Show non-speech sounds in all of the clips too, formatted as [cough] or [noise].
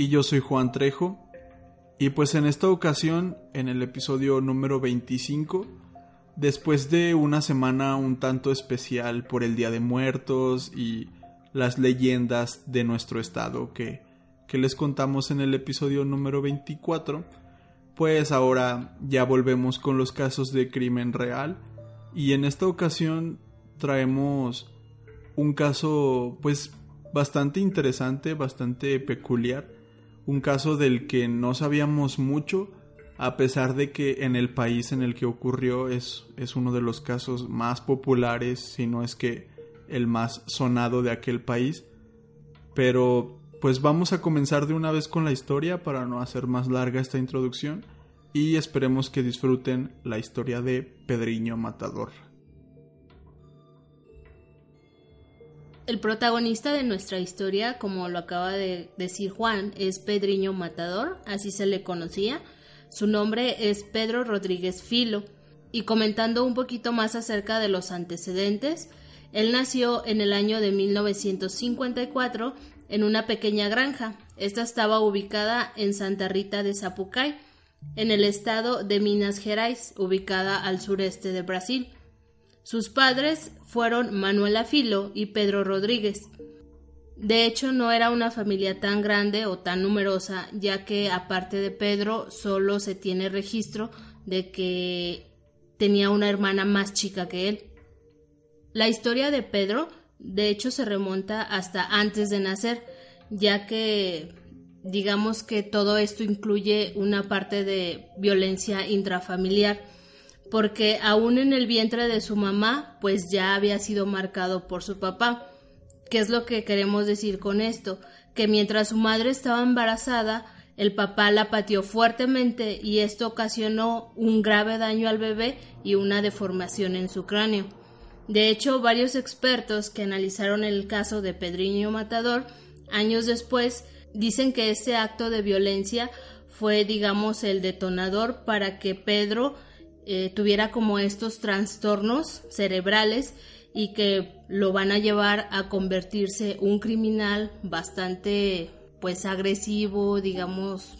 Y yo soy Juan Trejo. Y pues en esta ocasión, en el episodio número 25, después de una semana un tanto especial por el Día de Muertos y las leyendas de nuestro estado que, que les contamos en el episodio número 24, pues ahora ya volvemos con los casos de crimen real y en esta ocasión traemos un caso pues bastante interesante, bastante peculiar, un caso del que no sabíamos mucho a pesar de que en el país en el que ocurrió es, es uno de los casos más populares, si no es que el más sonado de aquel país. Pero pues vamos a comenzar de una vez con la historia para no hacer más larga esta introducción y esperemos que disfruten la historia de Pedriño Matador. El protagonista de nuestra historia, como lo acaba de decir Juan, es Pedriño Matador, así se le conocía. Su nombre es Pedro Rodríguez Filo. Y comentando un poquito más acerca de los antecedentes, él nació en el año de 1954 en una pequeña granja. Esta estaba ubicada en Santa Rita de Zapucay, en el estado de Minas Gerais, ubicada al sureste de Brasil. Sus padres fueron Manuela Filo y Pedro Rodríguez. De hecho, no era una familia tan grande o tan numerosa, ya que aparte de Pedro, solo se tiene registro de que tenía una hermana más chica que él. La historia de Pedro, de hecho, se remonta hasta antes de nacer, ya que digamos que todo esto incluye una parte de violencia intrafamiliar porque aún en el vientre de su mamá, pues ya había sido marcado por su papá. ¿Qué es lo que queremos decir con esto? Que mientras su madre estaba embarazada, el papá la pateó fuertemente y esto ocasionó un grave daño al bebé y una deformación en su cráneo. De hecho, varios expertos que analizaron el caso de Pedriño Matador, años después, dicen que ese acto de violencia fue, digamos, el detonador para que Pedro eh, tuviera como estos trastornos cerebrales y que lo van a llevar a convertirse un criminal bastante pues agresivo, digamos,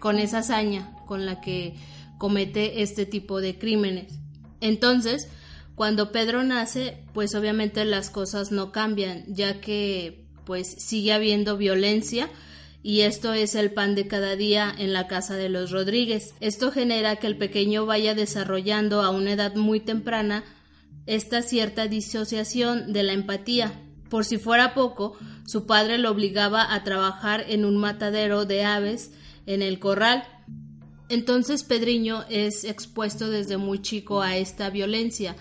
con esa hazaña con la que comete este tipo de crímenes. Entonces, cuando Pedro nace, pues obviamente las cosas no cambian, ya que pues sigue habiendo violencia y esto es el pan de cada día en la casa de los Rodríguez. Esto genera que el pequeño vaya desarrollando a una edad muy temprana esta cierta disociación de la empatía. Por si fuera poco, su padre lo obligaba a trabajar en un matadero de aves en el corral. Entonces Pedriño es expuesto desde muy chico a esta violencia.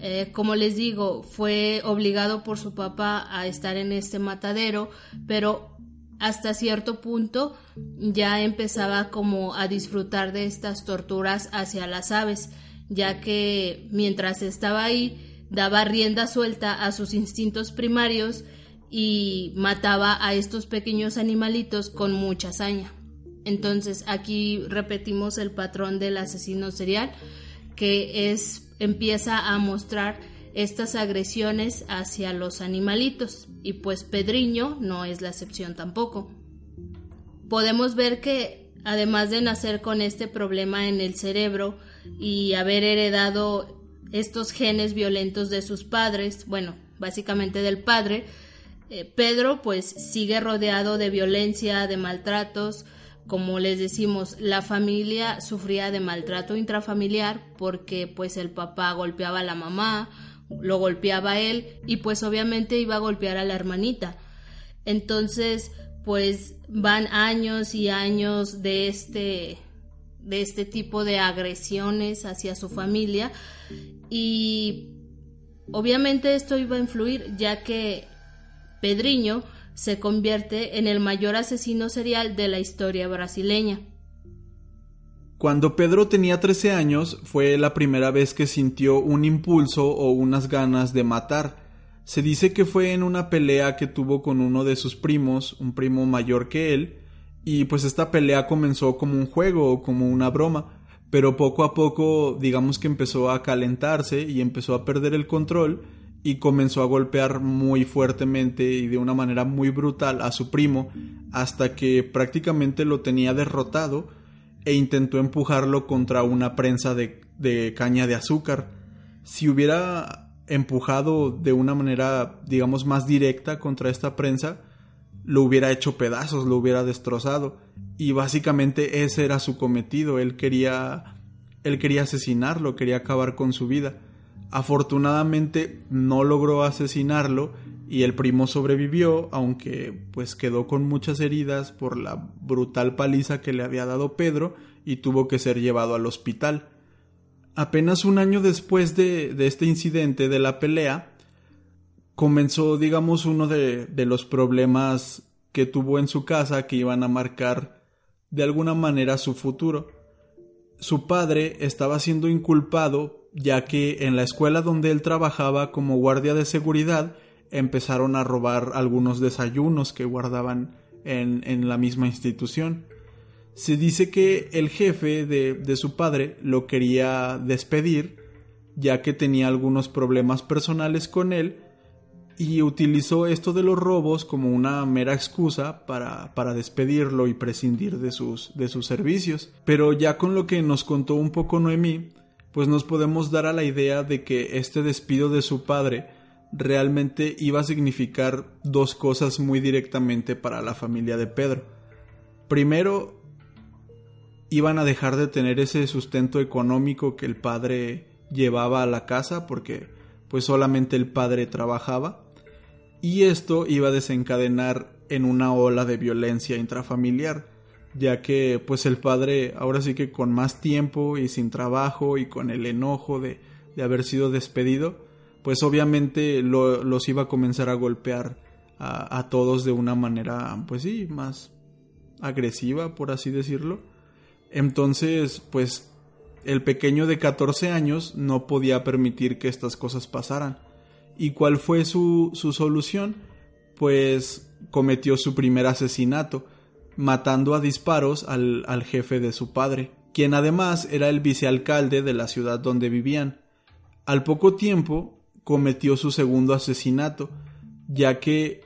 Eh, como les digo, fue obligado por su papá a estar en este matadero, pero hasta cierto punto ya empezaba como a disfrutar de estas torturas hacia las aves, ya que mientras estaba ahí daba rienda suelta a sus instintos primarios y mataba a estos pequeños animalitos con mucha hazaña. Entonces aquí repetimos el patrón del asesino serial que es empieza a mostrar estas agresiones hacia los animalitos y pues Pedriño no es la excepción tampoco. Podemos ver que además de nacer con este problema en el cerebro y haber heredado estos genes violentos de sus padres, bueno, básicamente del padre, eh, Pedro pues sigue rodeado de violencia, de maltratos, como les decimos, la familia sufría de maltrato intrafamiliar porque pues el papá golpeaba a la mamá lo golpeaba a él y pues obviamente iba a golpear a la hermanita. Entonces, pues van años y años de este de este tipo de agresiones hacia su familia y obviamente esto iba a influir ya que Pedriño se convierte en el mayor asesino serial de la historia brasileña. Cuando Pedro tenía 13 años fue la primera vez que sintió un impulso o unas ganas de matar. Se dice que fue en una pelea que tuvo con uno de sus primos, un primo mayor que él, y pues esta pelea comenzó como un juego o como una broma, pero poco a poco digamos que empezó a calentarse y empezó a perder el control y comenzó a golpear muy fuertemente y de una manera muy brutal a su primo hasta que prácticamente lo tenía derrotado e intentó empujarlo contra una prensa de, de caña de azúcar. Si hubiera empujado de una manera, digamos, más directa contra esta prensa, lo hubiera hecho pedazos, lo hubiera destrozado. Y básicamente ese era su cometido. Él quería. Él quería asesinarlo, quería acabar con su vida. Afortunadamente no logró asesinarlo y el primo sobrevivió, aunque pues quedó con muchas heridas por la brutal paliza que le había dado Pedro y tuvo que ser llevado al hospital. Apenas un año después de, de este incidente de la pelea, comenzó, digamos, uno de, de los problemas que tuvo en su casa que iban a marcar de alguna manera su futuro. Su padre estaba siendo inculpado ya que en la escuela donde él trabajaba como guardia de seguridad empezaron a robar algunos desayunos que guardaban en, en la misma institución. Se dice que el jefe de, de su padre lo quería despedir, ya que tenía algunos problemas personales con él, y utilizó esto de los robos como una mera excusa para, para, despedirlo y prescindir de sus, de sus servicios. Pero ya con lo que nos contó un poco Noemí, pues nos podemos dar a la idea de que este despido de su padre realmente iba a significar dos cosas muy directamente para la familia de Pedro. Primero, iban a dejar de tener ese sustento económico que el padre llevaba a la casa porque pues solamente el padre trabajaba y esto iba a desencadenar en una ola de violencia intrafamiliar ya que pues el padre ahora sí que con más tiempo y sin trabajo y con el enojo de, de haber sido despedido pues obviamente los iba a comenzar a golpear a, a, todos de una manera, pues sí, más agresiva, por así decirlo. Entonces, pues el pequeño de 14 años no podía permitir que estas cosas pasaran. ¿Y cuál fue su, su solución? Pues cometió su primer asesinato, matando a disparos al, al jefe de su padre, quien además era el vicealcalde de la ciudad donde vivían. Al poco tiempo, cometió su segundo asesinato, ya que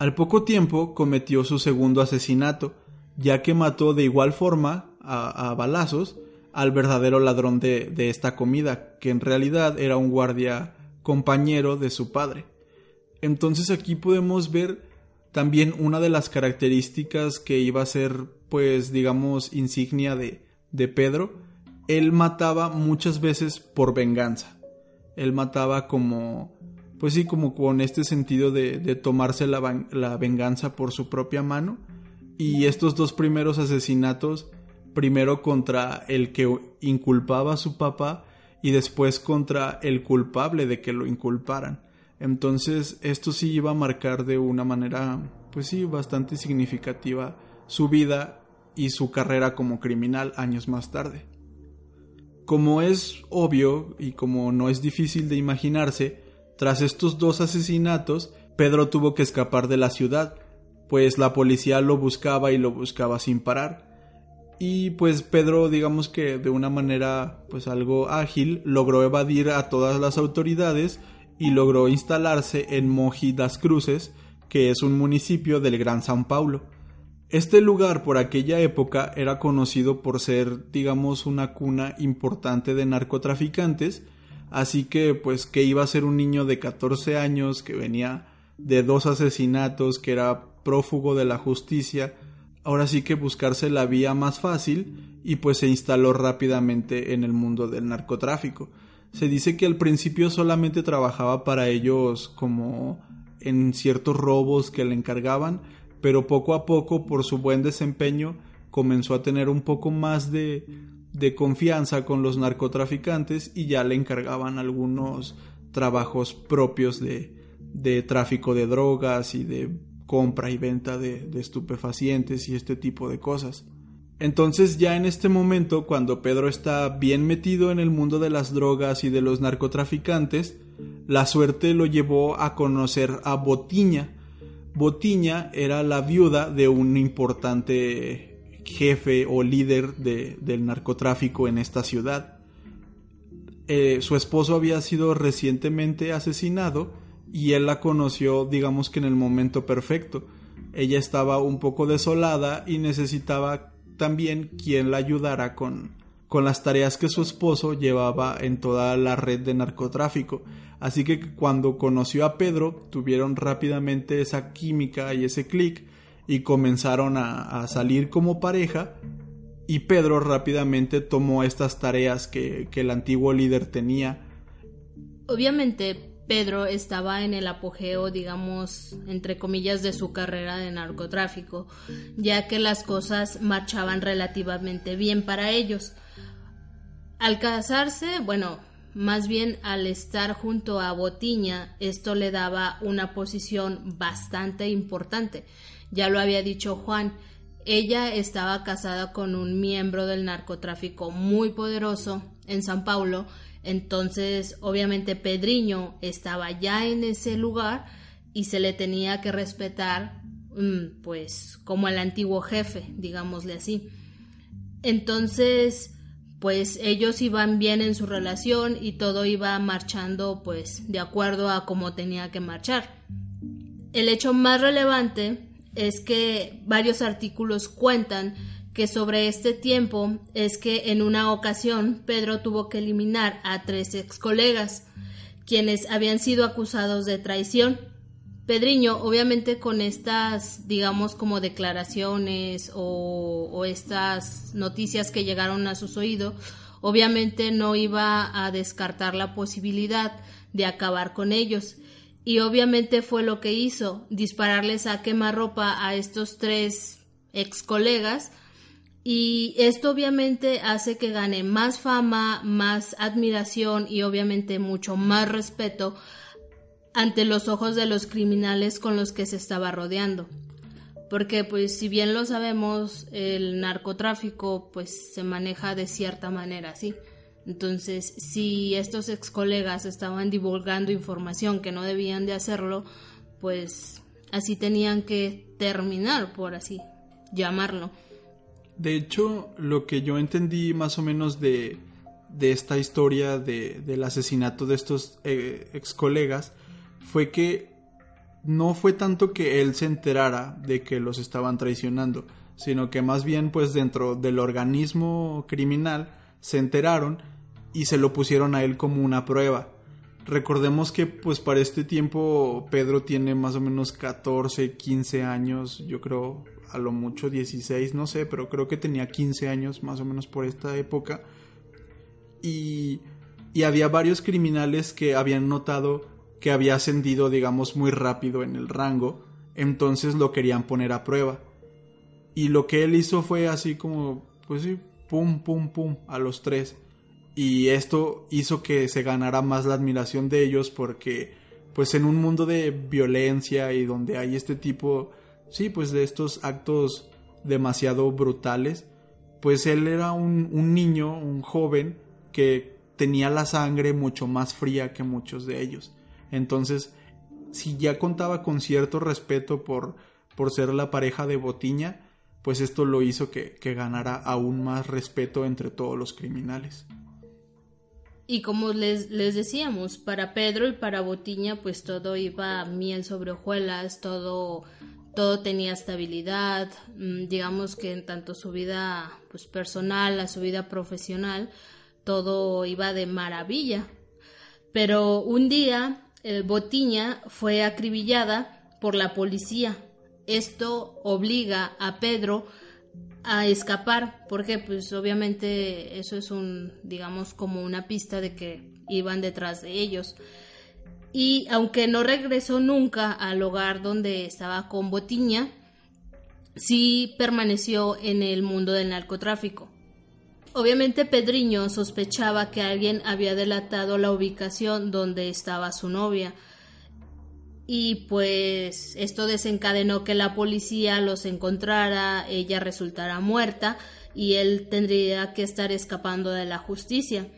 al poco tiempo cometió su segundo asesinato, ya que mató de igual forma a, a balazos al verdadero ladrón de, de, esta comida, que en realidad era un guardia compañero de su padre. Entonces aquí podemos ver también una de las características que iba a ser, pues, digamos, insignia de, de Pedro. Él mataba muchas veces por venganza él mataba como, pues sí, como con este sentido de, de tomarse la, la, venganza por su propia mano. Y estos dos primeros asesinatos, primero contra el que inculpaba a su papá y después contra el culpable de que lo inculparan. Entonces esto sí iba a marcar de una manera, pues sí, bastante significativa su vida y su carrera como criminal años más tarde. Como es obvio y como no es difícil de imaginarse, tras estos dos asesinatos, Pedro tuvo que escapar de la ciudad, pues la policía lo buscaba y lo buscaba sin parar. Y pues Pedro, digamos que de una manera pues algo ágil, logró evadir a todas las autoridades y logró instalarse en Moji das Cruces, que es un municipio del Gran San Paulo. Este lugar por aquella época era conocido por ser, digamos, una cuna importante de narcotraficantes, así que pues que iba a ser un niño de 14 años que venía de dos asesinatos, que era prófugo de la justicia, ahora sí que buscarse la vía más fácil y pues se instaló rápidamente en el mundo del narcotráfico. Se dice que al principio solamente trabajaba para ellos como en ciertos robos que le encargaban, pero poco a poco, por su buen desempeño, comenzó a tener un poco más de, de confianza con los narcotraficantes y ya le encargaban algunos trabajos propios de, de tráfico de drogas y de compra y venta de, de estupefacientes y este tipo de cosas. Entonces ya en este momento, cuando Pedro está bien metido en el mundo de las drogas y de los narcotraficantes, la suerte lo llevó a conocer a Botiña. Botiña era la viuda de un importante jefe o líder del narcotráfico en esta ciudad. Eh, su esposo había sido recientemente asesinado y él la conoció digamos que en el momento perfecto. Ella estaba un poco desolada y necesitaba también quien la ayudara con, con las tareas que su esposo llevaba en toda la red de narcotráfico. Así que cuando conoció a Pedro, tuvieron rápidamente esa química y ese clic y comenzaron a, salir como pareja. Y Pedro rápidamente tomó estas tareas que, que el antiguo líder tenía. Obviamente, Pedro estaba en el apogeo, digamos, entre comillas, de su carrera de narcotráfico, ya que las cosas marchaban relativamente bien para ellos. Al casarse, bueno, más bien al estar junto a Botiña, esto le daba una posición bastante importante. Ya lo había dicho Juan, ella estaba casada con un miembro del narcotráfico muy poderoso en San Paulo entonces, obviamente, Pedriño estaba ya en ese lugar y se le tenía que respetar, mm, pues, como el antiguo jefe, digámosle así. Entonces, pues ellos iban bien en su relación y todo iba marchando, pues, de acuerdo a cómo tenía que marchar. El hecho más relevante es que varios artículos cuentan que sobre este tiempo es que en una ocasión Pedro tuvo que eliminar a tres ex colegas, quienes habían sido acusados de traición. Pedriño, obviamente con estas, digamos, como declaraciones o, o estas noticias que llegaron a sus oídos, obviamente no iba a descartar la posibilidad de acabar con ellos. Y obviamente fue lo que hizo, dispararles a quemarropa a estos tres ex colegas y esto obviamente hace que gane más fama, más admiración y obviamente mucho más respeto ante los ojos de los criminales con los que se estaba rodeando. Porque pues si bien lo sabemos, el narcotráfico pues se maneja de cierta manera, ¿sí? Entonces, si estos ex colegas estaban divulgando información que no debían de hacerlo, pues así tenían que terminar, por así llamarlo. De hecho, lo que yo entendí más o menos de, de esta historia de, del asesinato de estos eh, ex colegas fue que no fue tanto que él se enterara de que los estaban traicionando, sino que más bien pues dentro del organismo criminal se enteraron y se lo pusieron a él como una prueba. Recordemos que pues para este tiempo Pedro tiene más o menos 14, 15 años, yo creo a lo mucho 16, no sé, pero creo que tenía 15 años más o menos por esta época. Y, y había varios criminales que habían notado que había ascendido, digamos, muy rápido en el rango, entonces lo querían poner a prueba. Y lo que él hizo fue así como, pues sí, pum, pum, pum, a los tres. Y esto hizo que se ganara más la admiración de ellos porque, pues en un mundo de violencia y donde hay este tipo sí, pues de estos actos demasiado brutales, pues él era un, un niño, un joven que tenía la sangre mucho más fría que muchos de ellos. Entonces, si ya contaba con cierto respeto por, por ser la pareja de Botiña, pues esto lo hizo que, que, ganara aún más respeto entre todos los criminales. Y como les, les decíamos, para Pedro y para Botiña, pues todo iba miel sobre hojuelas, todo todo tenía estabilidad, mm, digamos que en tanto su vida pues, personal, a su vida profesional, todo iba de maravilla. Pero un día el Botiña fue acribillada por la policía. Esto obliga a Pedro a escapar, porque pues obviamente eso es un, digamos, como una pista de que iban detrás de ellos y aunque no regresó nunca al hogar donde estaba con Botiña, sí permaneció en el mundo del narcotráfico. Obviamente Pedriño sospechaba que alguien había delatado la ubicación donde estaba su novia y pues esto desencadenó que la policía los encontrara, ella resultara muerta y él tendría que estar escapando de la justicia.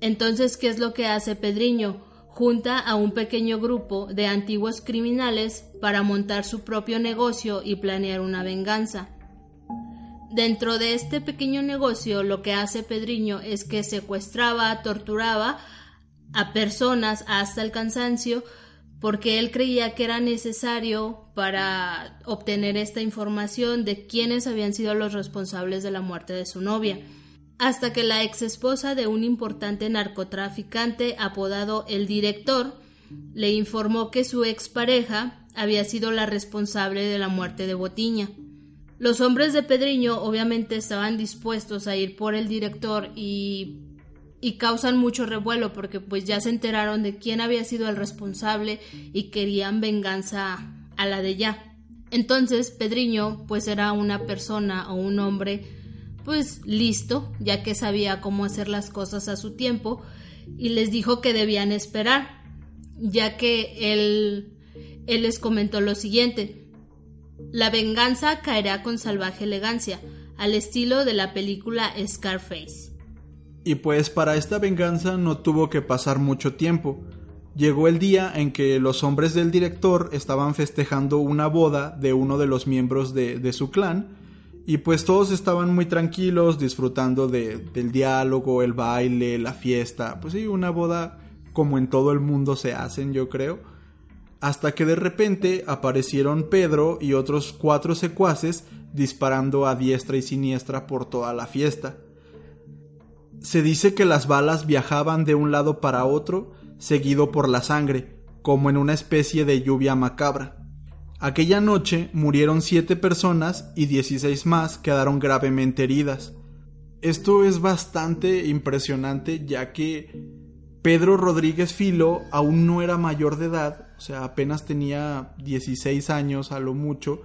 Entonces, ¿qué es lo que hace Pedriño? Junta a un pequeño grupo de antiguos criminales para montar su propio negocio y planear una venganza. Dentro de este pequeño negocio lo que hace Pedriño es que secuestraba, torturaba a personas hasta el cansancio porque él creía que era necesario para obtener esta información de quiénes habían sido los responsables de la muerte de su novia, hasta que la ex esposa de un importante narcotraficante apodado el director le informó que su expareja había sido la responsable de la muerte de Botiña. Los hombres de Pedriño obviamente estaban dispuestos a ir por el director y causan mucho revuelo porque pues ya se enteraron de quién había sido el responsable y querían venganza a la de ya. Entonces Pedriño pues era una persona o un hombre pues listo, ya que sabía cómo hacer las cosas a su tiempo y les dijo que debían esperar, ya que él él les comentó lo siguiente: La venganza caerá con salvaje elegancia, al estilo de la película Scarface. Y pues para esta venganza no tuvo que pasar mucho tiempo. Llegó el día en que los hombres del director estaban festejando una boda de uno de los miembros de, su clan, y pues todos estaban muy tranquilos, disfrutando de, del diálogo, el baile, la fiesta, pues sí, una boda como en todo el mundo se hacen, yo creo. Hasta que de repente aparecieron Pedro y otros cuatro secuaces disparando a diestra y siniestra por toda la fiesta. Se dice que las balas viajaban de un lado para otro, seguido por la sangre, como en una especie de lluvia macabra. Aquella noche murieron siete personas y dieciséis más quedaron gravemente heridas. Esto es bastante impresionante ya que Pedro Rodríguez Filo aún no era mayor de edad, o sea, apenas tenía 16 años a lo mucho,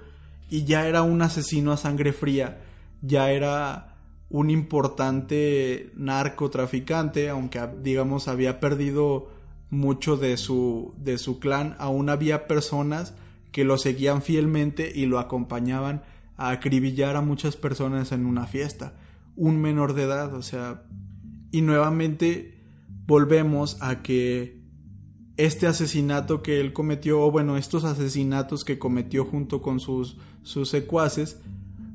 y ya era un asesino a sangre fría, ya era un importante narcotraficante, aunque digamos había perdido mucho de su, de su clan, aún había personas que lo seguían fielmente y lo acompañaban a acribillar a muchas personas en una fiesta. Un menor de edad, o sea, y nuevamente volvemos a que este asesinato que él cometió, o bueno, estos asesinatos que cometió junto con sus, sus secuaces,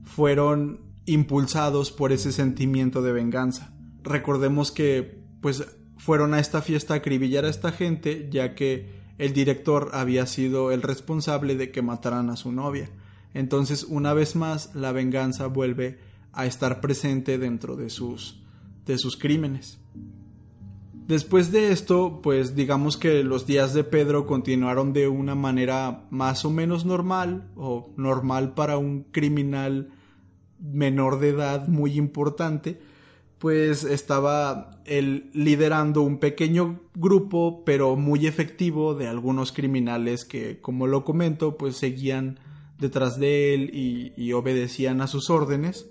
fueron impulsados por ese sentimiento de venganza. Recordemos que pues fueron a esta fiesta a acribillar a esta gente ya que el director había sido el responsable de que mataran a su novia. Entonces, una vez más, la venganza vuelve a estar presente dentro de sus de sus crímenes. Después de esto, pues digamos que los días de Pedro continuaron de una manera más o menos normal o normal para un criminal menor de edad muy importante, pues estaba él liderando un pequeño grupo, pero muy efectivo, de algunos criminales que, como lo comento, pues seguían detrás de él y, y obedecían a sus órdenes,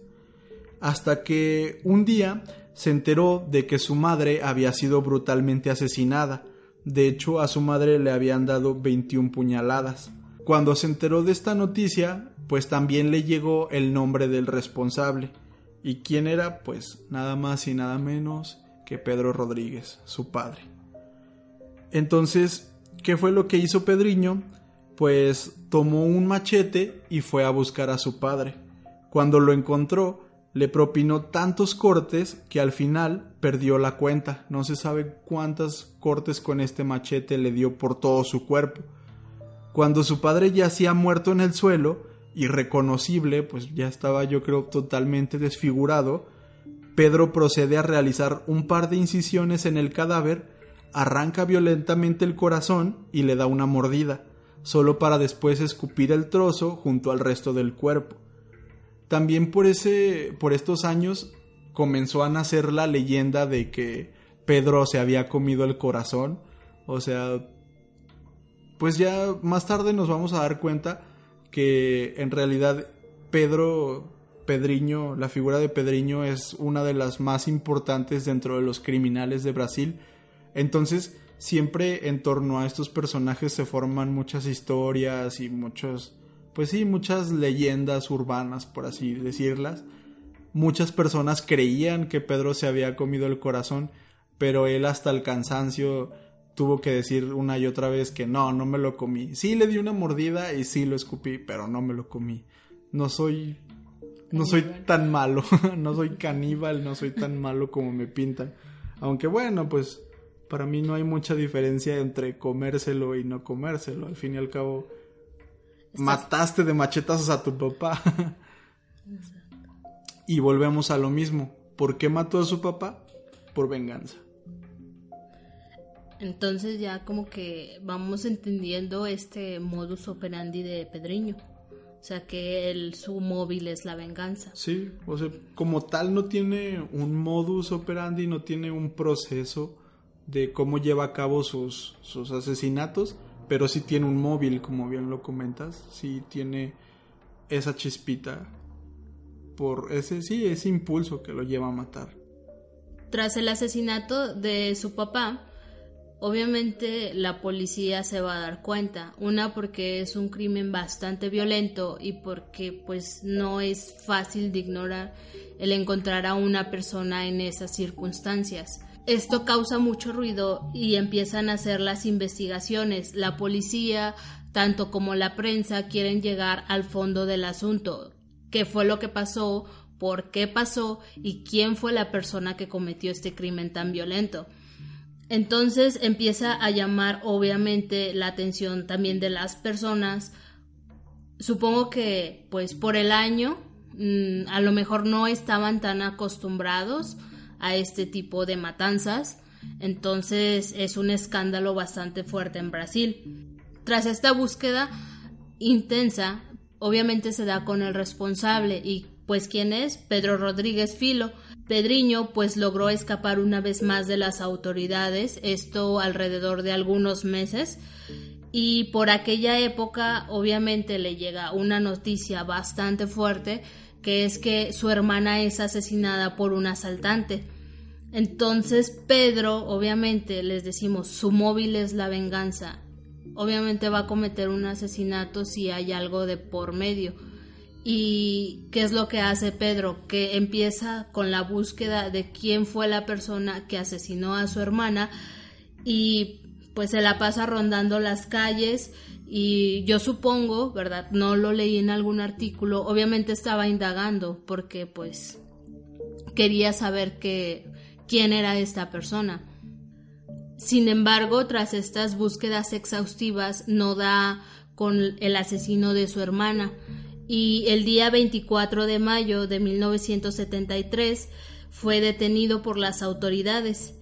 hasta que un día se enteró de que su madre había sido brutalmente asesinada. De hecho, a su madre le habían dado 21 puñaladas. Cuando se enteró de esta noticia, pues también le llegó el nombre del responsable. ¿Y quién era? Pues nada más y nada menos que Pedro Rodríguez, su padre. Entonces, ¿qué fue lo que hizo Pedriño? Pues tomó un machete y fue a buscar a su padre. Cuando lo encontró, le propinó tantos cortes que al final perdió la cuenta. No se sabe cuántas cortes con este machete le dio por todo su cuerpo. Cuando su padre yacía muerto en el suelo, irreconocible, pues ya estaba yo creo totalmente desfigurado, Pedro procede a realizar un par de incisiones en el cadáver, arranca violentamente el corazón y le da una mordida, solo para después escupir el trozo junto al resto del cuerpo. También por ese por estos años comenzó a nacer la leyenda de que Pedro se había comido el corazón, o sea, pues ya más tarde nos vamos a dar cuenta que en realidad Pedro Pedriño, la figura de Pedriño es una de las más importantes dentro de los criminales de Brasil. Entonces, siempre en torno a estos personajes se forman muchas historias y muchos, pues sí, muchas leyendas urbanas, por así decirlas. Muchas personas creían que Pedro se había comido el corazón, pero él hasta el cansancio tuvo que decir una y otra vez que no, no me lo comí. Sí le di una mordida y sí lo escupí, pero no me lo comí. No soy no soy tan malo, [laughs] no soy caníbal, no soy tan malo como me pintan. Aunque bueno, pues para mí no hay mucha diferencia entre comérselo y no comérselo. Al fin y al cabo, mataste de machetazos a tu papá. y volvemos a lo mismo. ¿Por qué mató a su papá? Por venganza. Entonces ya como que vamos entendiendo este modus operandi de Pedriño. O sea que el, su móvil es la venganza. Sí, o sea, como tal no tiene un modus operandi, no tiene un proceso de cómo lleva a cabo sus, sus asesinatos, pero sí tiene un móvil, como bien lo comentas, sí tiene esa chispita por ese, sí, ese impulso que lo lleva a matar. Tras el asesinato de su papá, obviamente la policía se va a dar cuenta. Una porque es un crimen bastante violento y porque pues no es fácil de ignorar el encontrar a una persona en esas circunstancias. Esto causa mucho ruido y empiezan a hacer las investigaciones. La policía, tanto como la prensa, quieren llegar al fondo del asunto. ¿Qué fue lo que pasó? ¿Por qué pasó? ¿Y quién fue la persona que cometió este crimen tan violento? Entonces empieza a llamar obviamente la atención también de las personas. Supongo que pues por el año mm, a lo mejor no estaban tan acostumbrados a este tipo de matanzas. Entonces es un escándalo bastante fuerte en Brasil. Tras esta búsqueda intensa, obviamente se da con el responsable y pues quién es Pedro Rodríguez Filo. Pedriño pues logró escapar una vez más de las autoridades, esto alrededor de algunos meses, y por aquella época obviamente le llega una noticia bastante fuerte que es que su hermana es asesinada por un asaltante. Entonces Pedro, obviamente, les decimos, su móvil es la venganza. Obviamente va a cometer un asesinato si hay algo de por medio. ¿Y qué es lo que hace Pedro? Que empieza con la búsqueda de quién fue la persona que asesinó a su hermana y pues se la pasa rondando las calles y yo supongo, ¿verdad? No lo leí en algún artículo, obviamente estaba indagando porque pues quería saber que, quién era esta persona. Sin embargo, tras estas búsquedas exhaustivas no da con el asesino de su hermana y el día 24 de mayo de 1973 fue detenido por las autoridades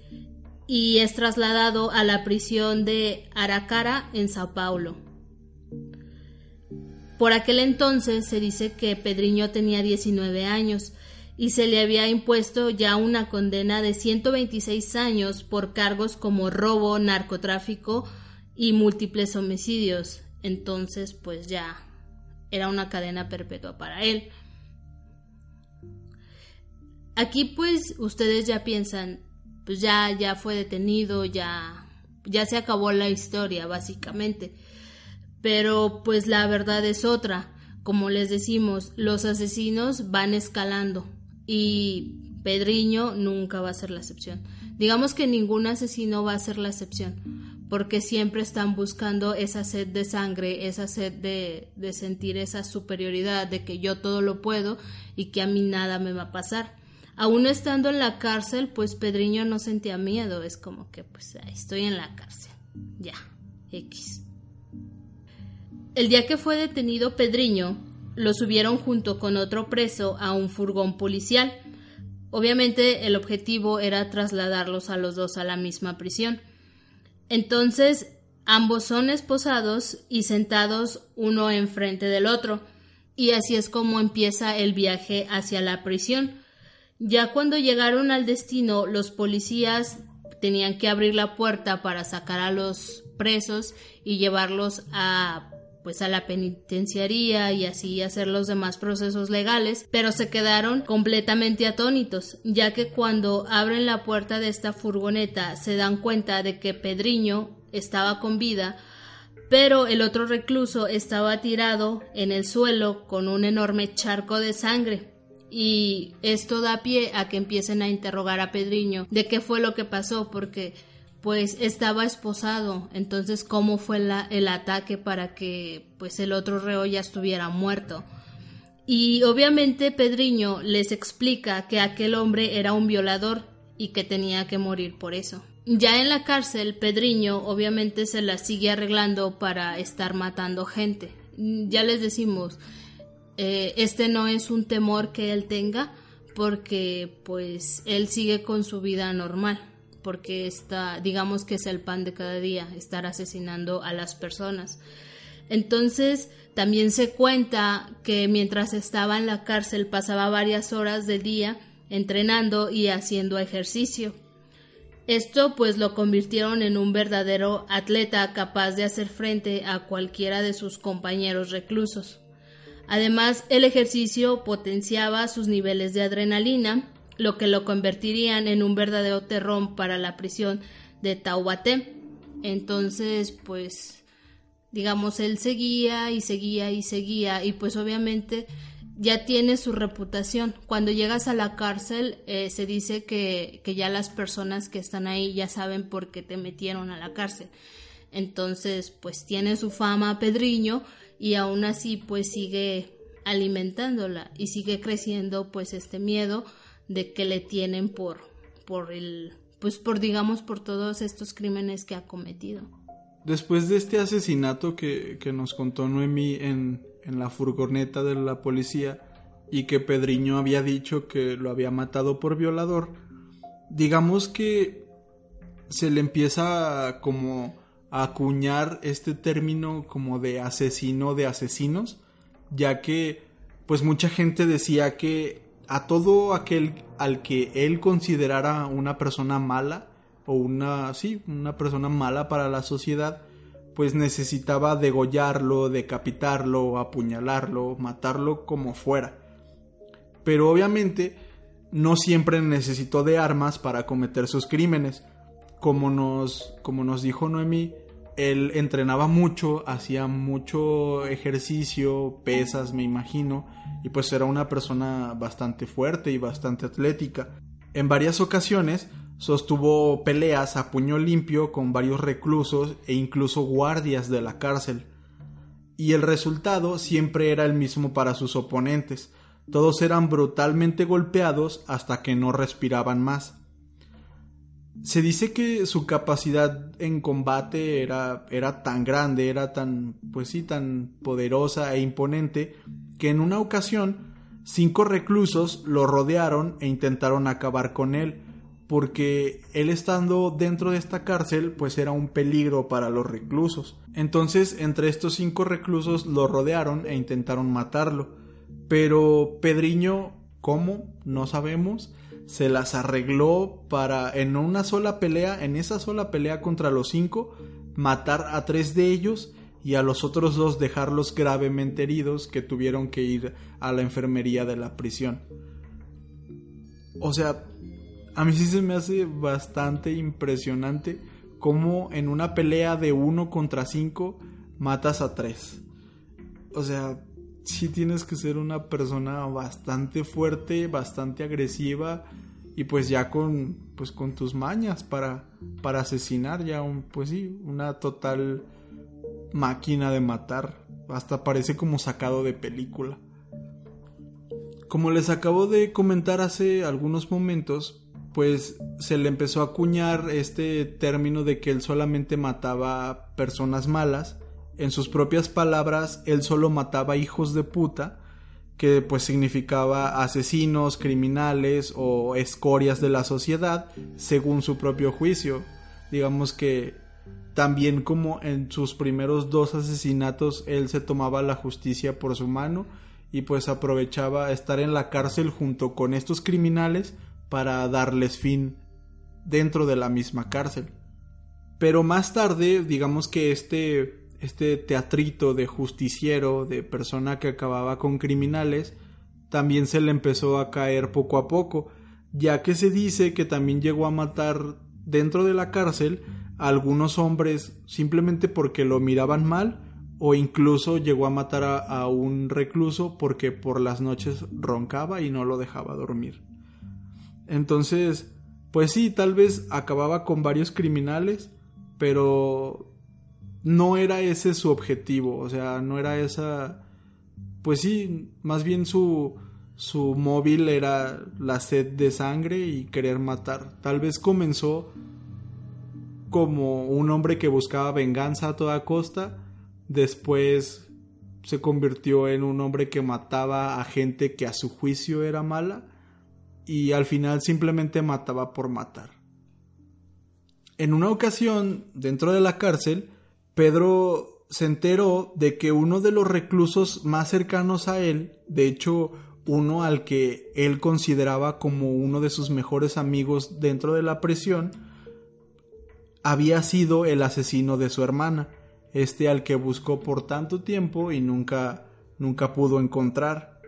y es trasladado a la prisión de Aracara en Sao Paulo. Por aquel entonces se dice que Pedriño tenía 19 años y se le había impuesto ya una condena de 126 años por cargos como robo, narcotráfico y múltiples homicidios. Entonces, pues ya era una cadena perpetua para él. Aquí pues ustedes ya piensan, pues ya ya fue detenido, ya ya se acabó la historia básicamente. Pero pues la verdad es otra. Como les decimos, los asesinos van escalando y Pedriño nunca va a ser la excepción. Digamos que ningún asesino va a ser la excepción porque siempre están buscando esa sed de sangre, esa sed de, de, sentir esa superioridad, de que yo todo lo puedo y que a mí nada me va a pasar. Aún estando en la cárcel, pues Pedriño no sentía miedo, es como que pues estoy en la cárcel, ya, X. El día que fue detenido Pedriño, lo subieron junto con otro preso a un furgón policial. Obviamente el objetivo era trasladarlos a los dos a la misma prisión. Entonces ambos son esposados y sentados uno enfrente del otro, y así es como empieza el viaje hacia la prisión. Ya cuando llegaron al destino, los policías tenían que abrir la puerta para sacar a los presos y llevarlos a pues a la penitenciaría y así hacer los demás procesos legales, pero se quedaron completamente atónitos, ya que cuando abren la puerta de esta furgoneta se dan cuenta de que Pedriño estaba con vida, pero el otro recluso estaba tirado en el suelo con un enorme charco de sangre. Y esto da pie a que empiecen a interrogar a Pedriño de qué fue lo que pasó, porque pues estaba esposado, entonces cómo fue el ataque para que pues el otro reo ya estuviera muerto. Y obviamente Pedriño les explica que aquel hombre era un violador y que tenía que morir por eso. Ya en la cárcel, Pedriño obviamente se la sigue arreglando para estar matando gente. Ya les decimos, eh, este no es un temor que él tenga porque pues él sigue con su vida normal porque está, digamos que es el pan de cada día, estar asesinando a las personas. Entonces, también se cuenta que mientras estaba en la cárcel pasaba varias horas del día entrenando y haciendo ejercicio. Esto pues lo convirtieron en un verdadero atleta capaz de hacer frente a cualquiera de sus compañeros reclusos. Además, el ejercicio potenciaba sus niveles de adrenalina lo que lo convertirían en un verdadero terrón para la prisión de Taubaté. Entonces, pues, digamos, él seguía y seguía y seguía y pues obviamente ya tiene su reputación. Cuando llegas a la cárcel eh, se dice que, que ya las personas que están ahí ya saben por qué te metieron a la cárcel. Entonces, pues tiene su fama Pedriño y aún así pues sigue alimentándola y sigue creciendo pues este miedo de que le tienen por, por el, pues por digamos por todos estos crímenes que ha cometido. Después de este asesinato que, nos contó Noemí en, en la furgoneta de la policía y que Pedriño había dicho que lo había matado por violador, digamos que se le empieza como a acuñar este término como de asesino de asesinos, ya que pues mucha gente decía que a todo aquel al que él considerara una persona mala o una sí, una persona mala para la sociedad, pues necesitaba degollarlo, decapitarlo, apuñalarlo, matarlo como fuera. Pero obviamente no siempre necesitó de armas para cometer sus crímenes. Como nos, como nos dijo Noemí, él entrenaba mucho, hacía mucho ejercicio, pesas, me imagino, y pues era una persona bastante fuerte y bastante atlética. En varias ocasiones sostuvo peleas a puño limpio con varios reclusos e incluso guardias de la cárcel. Y el resultado siempre era el mismo para sus oponentes. Todos eran brutalmente golpeados hasta que no respiraban más. Se dice que su capacidad en combate era, era tan grande, era tan, pues sí, tan poderosa e imponente, que en una ocasión cinco reclusos lo rodearon e intentaron acabar con él, porque él estando dentro de esta cárcel, pues era un peligro para los reclusos. Entonces, entre estos cinco reclusos lo rodearon e intentaron matarlo. Pero Pedriño, ¿cómo? No sabemos se las arregló para en una sola pelea, en esa sola pelea contra los cinco, matar a tres de ellos y a los otros dos dejarlos gravemente heridos que tuvieron que ir a la enfermería de la prisión. O sea, a mí sí se me hace bastante impresionante cómo en una pelea de uno contra cinco matas a tres. O sea, sí tienes que ser una persona bastante fuerte, bastante agresiva y pues ya con pues con tus mañas para para asesinar ya un pues sí, una total máquina de matar, hasta parece como sacado de película. Como les acabo de comentar hace algunos momentos, pues se le empezó a acuñar este término de que él solamente mataba personas malas en sus propias palabras, él solo mataba hijos de puta, que pues significaba asesinos, criminales o escorias de la sociedad, según su propio juicio. Digamos que también como en sus primeros dos asesinatos él se tomaba la justicia por su mano y pues aprovechaba estar en la cárcel junto con estos criminales para darles fin dentro de la misma cárcel. Pero más tarde, digamos que este este teatrito de justiciero, de persona que acababa con criminales, también se le empezó a caer poco a poco, ya que se dice que también llegó a matar dentro de la cárcel a algunos hombres simplemente porque lo miraban mal o incluso llegó a matar a, un recluso porque por las noches roncaba y no lo dejaba dormir. Entonces, pues sí, tal vez acababa con varios criminales, pero no era ese su objetivo, o sea, no era esa, pues sí, más bien su, su móvil era la sed de sangre y querer matar. Tal vez comenzó como un hombre que buscaba venganza a toda costa, después se convirtió en un hombre que mataba a gente que a su juicio era mala y al final simplemente mataba por matar. En una ocasión, dentro de la cárcel, Pedro se enteró de que uno de los reclusos más cercanos a él, de hecho uno al que él consideraba como uno de sus mejores amigos dentro de la prisión, había sido el asesino de su hermana, este al que buscó por tanto tiempo y nunca nunca pudo encontrar.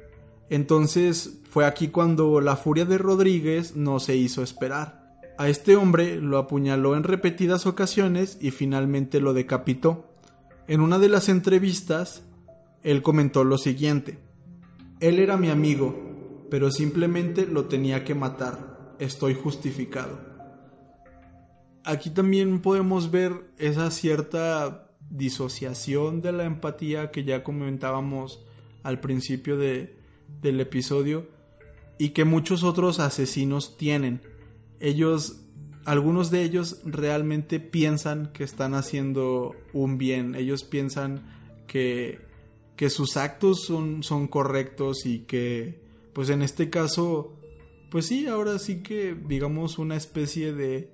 Entonces fue aquí cuando la furia de Rodríguez no se hizo esperar. A este hombre lo apuñaló en repetidas ocasiones y finalmente lo decapitó. En una de las entrevistas, él comentó lo siguiente. Él era mi amigo, pero simplemente lo tenía que matar. Estoy justificado. Aquí también podemos ver esa cierta disociación de la empatía que ya comentábamos al principio de, del episodio y que muchos otros asesinos tienen. Ellos, algunos de ellos realmente piensan que están haciendo un bien. Ellos piensan que que sus actos son, son correctos y que, pues en este caso, pues sí, ahora sí que, digamos, una especie de,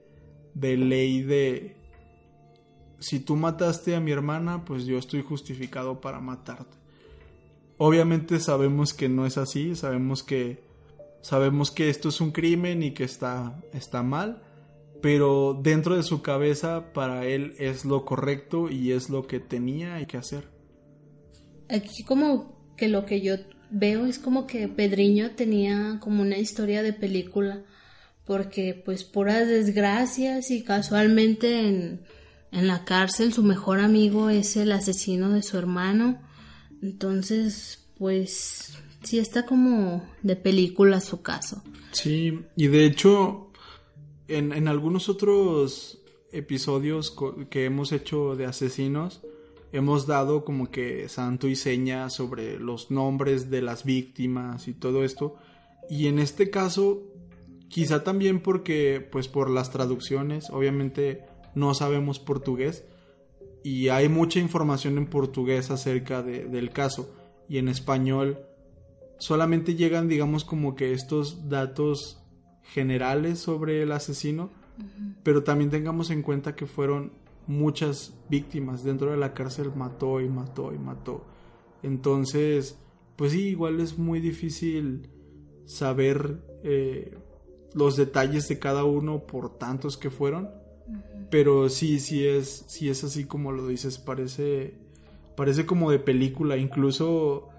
de ley de, si tú mataste a mi hermana, pues yo estoy justificado para matarte. Obviamente sabemos que no es así, sabemos que sabemos que esto es un crimen y que está está mal, pero dentro de su cabeza para él es lo correcto y es lo que tenía que hacer. Aquí como que lo que yo veo es como que Pedriño tenía como una historia de película, porque pues puras desgracias y casualmente en, en la cárcel su mejor amigo es el asesino de su hermano, entonces pues sí está como de película su caso. Sí, y de hecho en, en algunos otros episodios que hemos hecho de asesinos, hemos dado como que santo y seña sobre los nombres de las víctimas y todo esto. Y en este caso, quizá también porque, pues por las traducciones, obviamente no sabemos portugués y hay mucha información en portugués acerca del caso y en español solamente llegan, digamos, como que estos datos generales sobre el asesino, pero también tengamos en cuenta que fueron muchas víctimas. Dentro de la cárcel mató y mató y mató. Entonces pues sí igual es muy difícil saber eh, los detalles de cada uno por tantos que fueron pero sí sí es sí es así como lo dices. Parece parece como de película. Incluso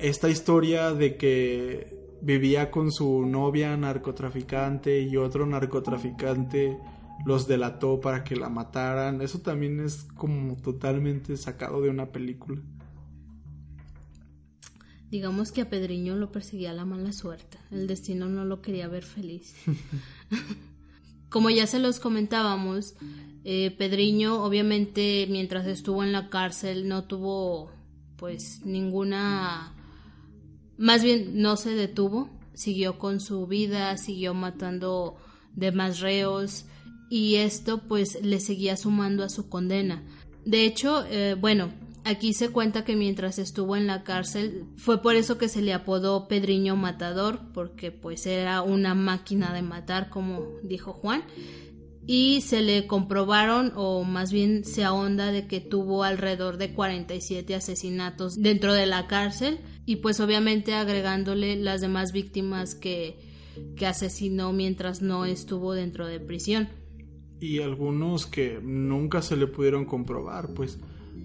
esta historia de que vivía con su novia narcotraficante y otro narcotraficante los delató para que la mataran. Eso también es como totalmente sacado de una película. Digamos que a Pedriño lo perseguía la mala suerte. El destino no lo quería ver feliz. [laughs] como ya se los comentábamos, eh, Pedriño obviamente mientras estuvo en la cárcel no tuvo pues ninguna... Más bien no se detuvo, siguió con su vida, siguió matando demás reos, y esto pues le seguía sumando a su condena. De hecho, eh, bueno, aquí se cuenta que mientras estuvo en la cárcel fue por eso que se le apodó Pedriño Matador, porque pues era una máquina de matar, como dijo Juan, y se le comprobaron, o más bien se ahonda de que tuvo alrededor de 47 asesinatos dentro de la cárcel, y pues obviamente agregándole las demás víctimas que, que asesinó mientras no estuvo dentro de prisión. y algunos que nunca se le pudieron comprobar, pues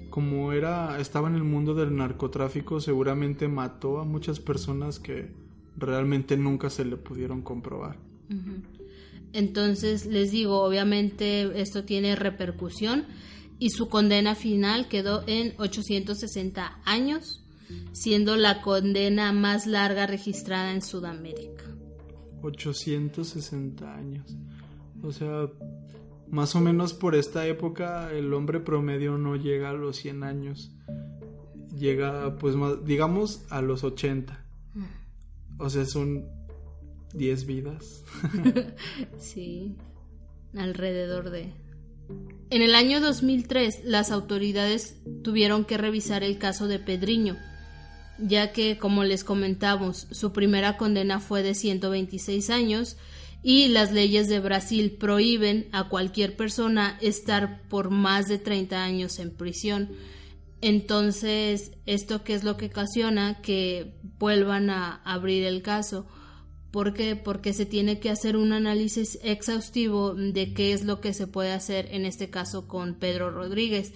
como era estaba en el mundo del narcotráfico, seguramente mató a muchas personas que realmente nunca se le pudieron comprobar. Entonces, les digo, obviamente esto tiene repercusión y su condena final quedó en 860 años, siendo la condena más larga registrada en Sudamérica. 860 años. O sea, más o menos por esta época el hombre promedio no llega a los 100 años. Llega pues más, digamos a los 80. O sea, son 10 vidas. [laughs] sí, alrededor de... En el año 2003 las autoridades tuvieron que revisar el caso de Pedriño, ya que, como les comentamos, su primera condena fue de 126 años y las leyes de Brasil prohíben a cualquier persona estar por más de 30 años en prisión. Entonces, ¿esto qué es lo que ocasiona? Que vuelvan a abrir el caso. ¿Por qué? Porque se tiene que hacer un análisis exhaustivo de qué es lo que se puede hacer en este caso con Pedro Rodríguez,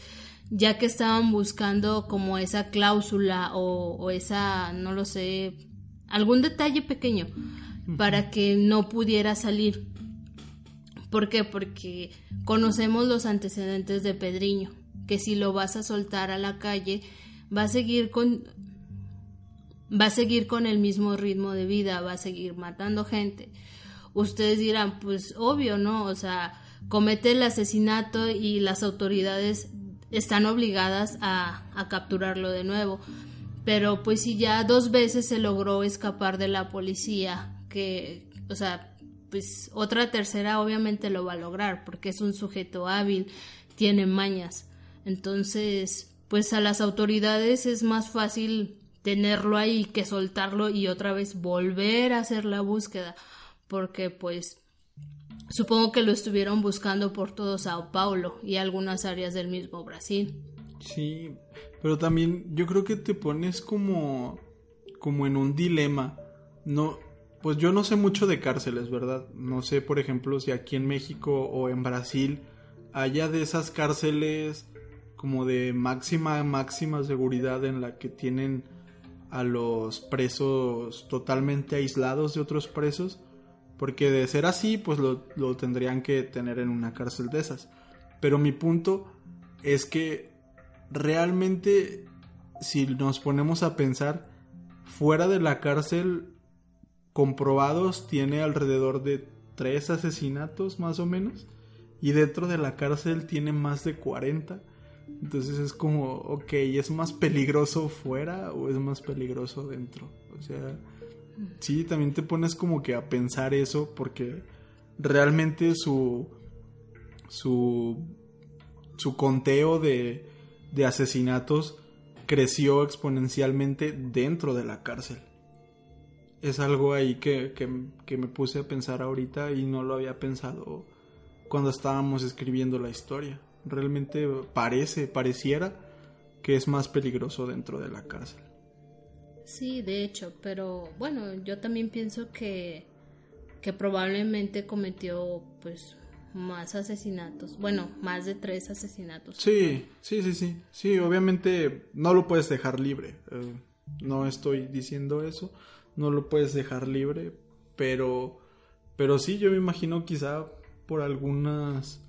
ya que estaban buscando como esa cláusula o, o esa, no lo sé, algún detalle pequeño para que no pudiera salir. ¿Por qué? Porque conocemos los antecedentes de Pedriño, que si lo vas a soltar a la calle, va a seguir con va a seguir con el mismo ritmo de vida, va a seguir matando gente. Ustedes dirán, pues obvio, ¿no? O sea, comete el asesinato y las autoridades están obligadas a, a capturarlo de nuevo. Pero pues si ya dos veces se logró escapar de la policía, que, o sea, pues otra tercera obviamente lo va a lograr porque es un sujeto hábil, tiene mañas. Entonces, pues a las autoridades es más fácil tenerlo ahí que soltarlo y otra vez volver a hacer la búsqueda porque pues supongo que lo estuvieron buscando por todo Sao Paulo y algunas áreas del mismo Brasil. Sí, pero también yo creo que te pones como como en un dilema. No pues yo no sé mucho de cárceles, ¿verdad? No sé, por ejemplo, si aquí en México o en Brasil haya de esas cárceles como de máxima, máxima seguridad en la que tienen a los presos totalmente aislados de otros presos. Porque de ser así, pues lo, lo tendrían que tener en una cárcel de esas. Pero mi punto es que realmente, si nos ponemos a pensar, fuera de la cárcel comprobados tiene alrededor de tres asesinatos más o menos y dentro de la cárcel tiene más de 40. Entonces es como, ok, ¿es más peligroso fuera o es más peligroso dentro? O sea, sí, también te pones como que a pensar eso porque realmente su, su, su conteo de, de asesinatos creció exponencialmente dentro de la cárcel es algo ahí que, que, me puse a pensar ahorita y no lo había pensado cuando estábamos escribiendo la historia. Realmente parece, pareciera que es más peligroso dentro de la cárcel. Sí, de hecho, pero bueno, yo también pienso que, que probablemente cometió pues más asesinatos, bueno, más de tres asesinatos. Sí, sí, sí, sí, sí, obviamente no lo puedes dejar libre, eh, no estoy diciendo eso, no lo puedes dejar libre, pero, pero sí, yo me imagino quizá por algunas,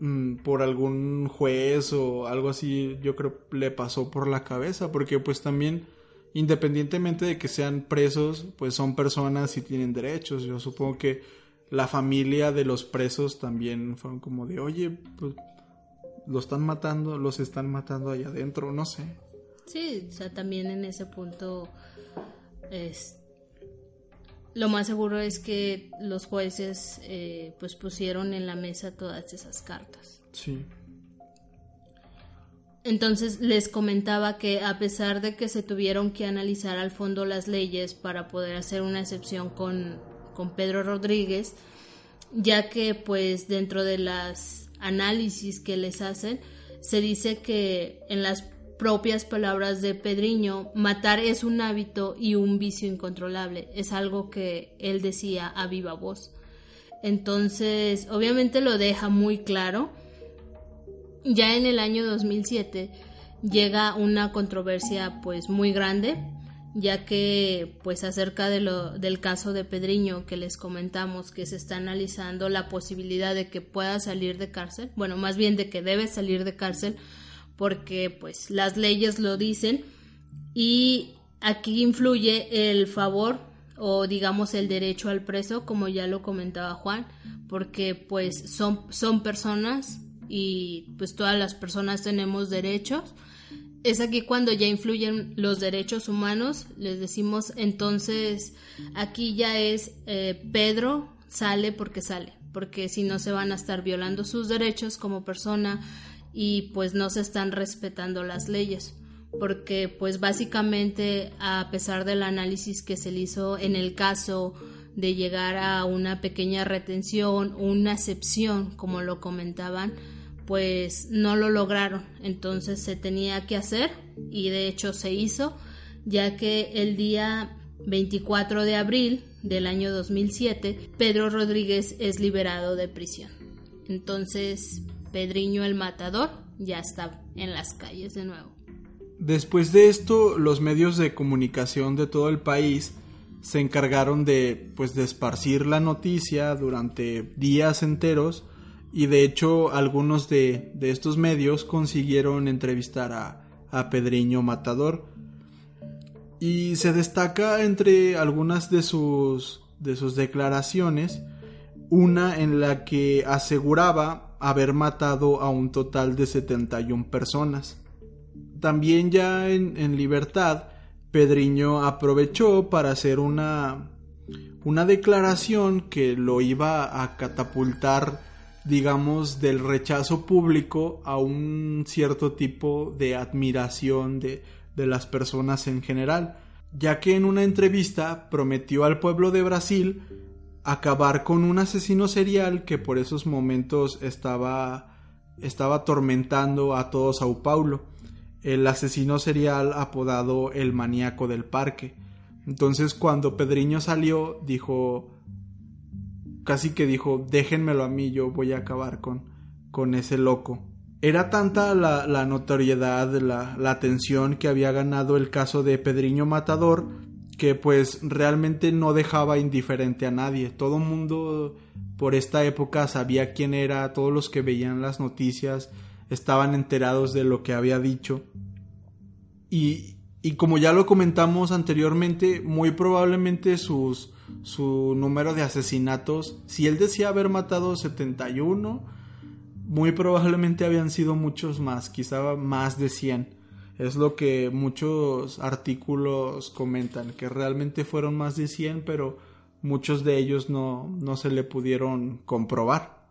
mm, por algún juez o algo así, yo creo le pasó por la cabeza, porque pues también, independientemente de que sean presos, pues son personas y tienen derechos. Yo supongo que la familia de los presos también fueron como de, oye, pues lo están matando, los están matando allá adentro, no sé. Sí, o sea, también en ese punto es, lo más seguro es que los jueces eh, pues pusieron en la mesa todas esas cartas. Sí. Entonces les comentaba que a pesar de que se tuvieron que analizar al fondo las leyes para poder hacer una excepción con, con Pedro Rodríguez, ya que pues dentro de las análisis que les hacen se dice que en las propias palabras de Pedriño, matar es un hábito y un vicio incontrolable. Es algo que él decía a viva voz. Entonces, obviamente lo deja muy claro. Ya en el año 2007 llega una controversia pues muy grande, ya que pues acerca de lo, del caso de Pedriño que les comentamos que se está analizando la posibilidad de que pueda salir de cárcel, bueno, más bien de que debe salir de cárcel porque pues las leyes lo dicen y aquí influye el favor o digamos el derecho al preso, como ya lo comentaba Juan, porque pues son, son personas y pues todas las personas tenemos derechos. Es aquí cuando ya influyen los derechos humanos, les decimos entonces aquí ya es eh, Pedro sale porque sale, porque si no se van a estar violando sus derechos como persona y pues no se están respetando las leyes porque pues básicamente a pesar del análisis que se le hizo en el caso de llegar a una pequeña retención, una excepción, como lo comentaban, pues no lo lograron. Entonces se tenía que hacer y de hecho se hizo, ya que el día 24 de abril del año 2007, Pedro Rodríguez es liberado de prisión. Entonces, Pedriño el Matador ya está en las calles de nuevo. Después de esto, los medios de comunicación de todo el país se encargaron de pues de esparcir la noticia durante días enteros y de hecho algunos de, estos medios consiguieron entrevistar a, a Pedriño Matador. Y se destaca entre algunas de sus de sus declaraciones una en la que aseguraba haber matado a un total de 71 personas. También ya en, libertad, Pedriño aprovechó para hacer una, una declaración que lo iba a catapultar, digamos, del rechazo público a un cierto tipo de admiración de, de las personas en general, ya que en una entrevista prometió al pueblo de Brasil acabar con un asesino serial que por esos momentos estaba, estaba atormentando a todo Sao Paulo el asesino serial apodado el maníaco del parque. Entonces cuando Pedriño salió, dijo, casi que dijo, déjenmelo a mí, yo voy a acabar con, con ese loco. Era tanta la, notoriedad, la, la atención que había ganado el caso de Pedriño Matador, que pues realmente no dejaba indiferente a nadie. Todo mundo por esta época sabía quién era, todos los que veían las noticias estaban enterados de lo que había dicho. Y, y como ya lo comentamos anteriormente, muy probablemente sus, su número de asesinatos, si él decía haber matado 71, muy probablemente habían sido muchos más, quizá más de 100. Es lo que muchos artículos comentan, que realmente fueron más de 100, pero muchos de ellos no, no se le pudieron comprobar.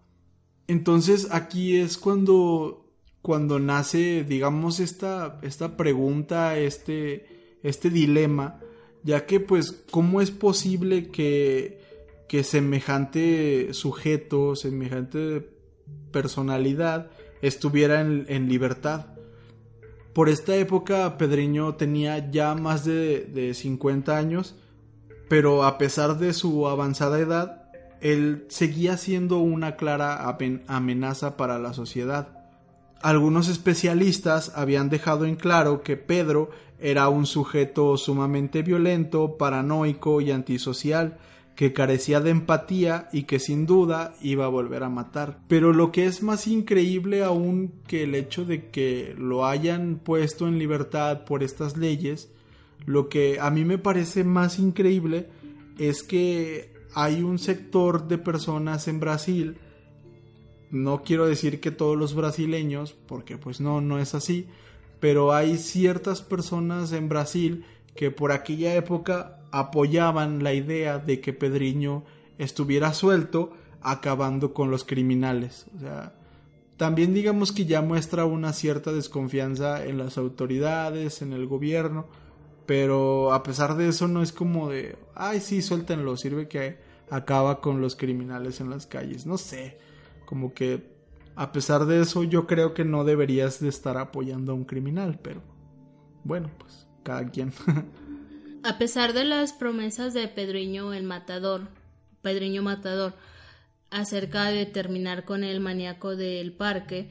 Entonces aquí es cuando cuando nace, digamos, esta, esta pregunta, este, este dilema, ya que pues, ¿cómo es posible que, que semejante sujeto, semejante personalidad estuviera en, libertad? Por esta época Pedriño tenía ya más de, de 50 años, pero a pesar de su avanzada edad, él seguía siendo una clara amenaza para la sociedad. Algunos especialistas habían dejado en claro que Pedro era un sujeto sumamente violento, paranoico y antisocial, que carecía de empatía y que sin duda iba a volver a matar. Pero lo que es más increíble aún que el hecho de que lo hayan puesto en libertad por estas leyes, lo que a mí me parece más increíble es que hay un sector de personas en Brasil no quiero decir que todos los brasileños, porque pues no, no es así, pero hay ciertas personas en Brasil que por aquella época apoyaban la idea de que Pedriño estuviera suelto acabando con los criminales. O sea, también digamos que ya muestra una cierta desconfianza en las autoridades, en el gobierno, pero a pesar de eso no es como de, ay sí, suéltenlo, sirve que acaba con los criminales en las calles, no sé como que a pesar de eso yo creo que no deberías de estar apoyando a un criminal, pero bueno, pues cada quien. [laughs] a pesar de las promesas de Pedriño el Matador, Pedriño Matador, acerca de terminar con el maníaco del parque,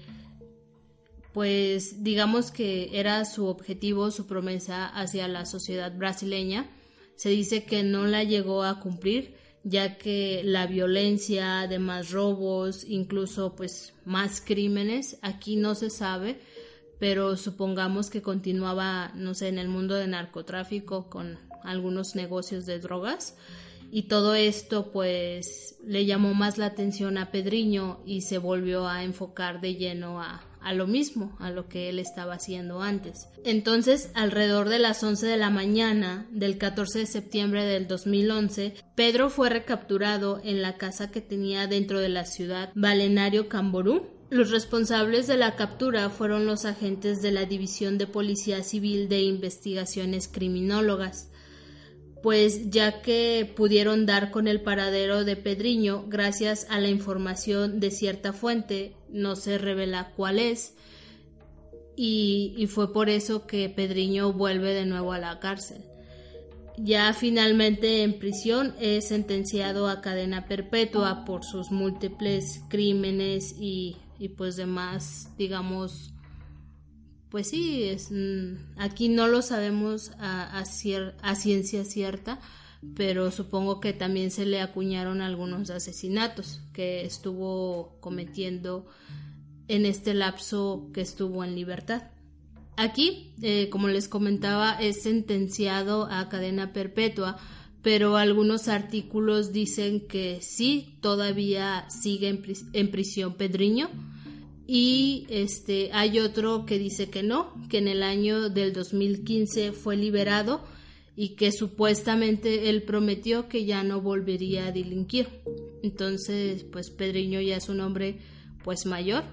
pues digamos que era su objetivo, su promesa hacia la sociedad brasileña. Se dice que no la llegó a cumplir, ya que la violencia, además robos, incluso pues más crímenes, aquí no se sabe, pero supongamos que continuaba, no sé, en el mundo de narcotráfico con algunos negocios de drogas y todo esto pues le llamó más la atención a Pedriño y se volvió a enfocar de lleno a, a lo mismo, a lo que él estaba haciendo antes. Entonces, alrededor de las 11 de la mañana del 14 de septiembre del 2011, Pedro fue recapturado en la casa que tenía dentro de la ciudad Balenario Camború. Los responsables de la captura fueron los agentes de la División de Policía Civil de Investigaciones Criminólogas pues ya que pudieron dar con el paradero de Pedriño gracias a la información de cierta fuente, no se revela cuál es, y, fue por eso que Pedriño vuelve de nuevo a la cárcel. Ya finalmente en prisión es sentenciado a cadena perpetua por sus múltiples crímenes y, y pues demás, digamos, pues sí, es, mm, aquí no lo sabemos a, a, ciencia cierta, pero supongo que también se le acuñaron algunos asesinatos que estuvo cometiendo en este lapso que estuvo en libertad. Aquí, eh, como les comentaba, es sentenciado a cadena perpetua, pero algunos artículos dicen que sí, todavía sigue en, en prisión Pedriño y este hay otro que dice que no, que en el año del 2015 fue liberado y que supuestamente él prometió que ya no volvería a delinquir. Entonces, pues Pedriño ya es un hombre pues mayor.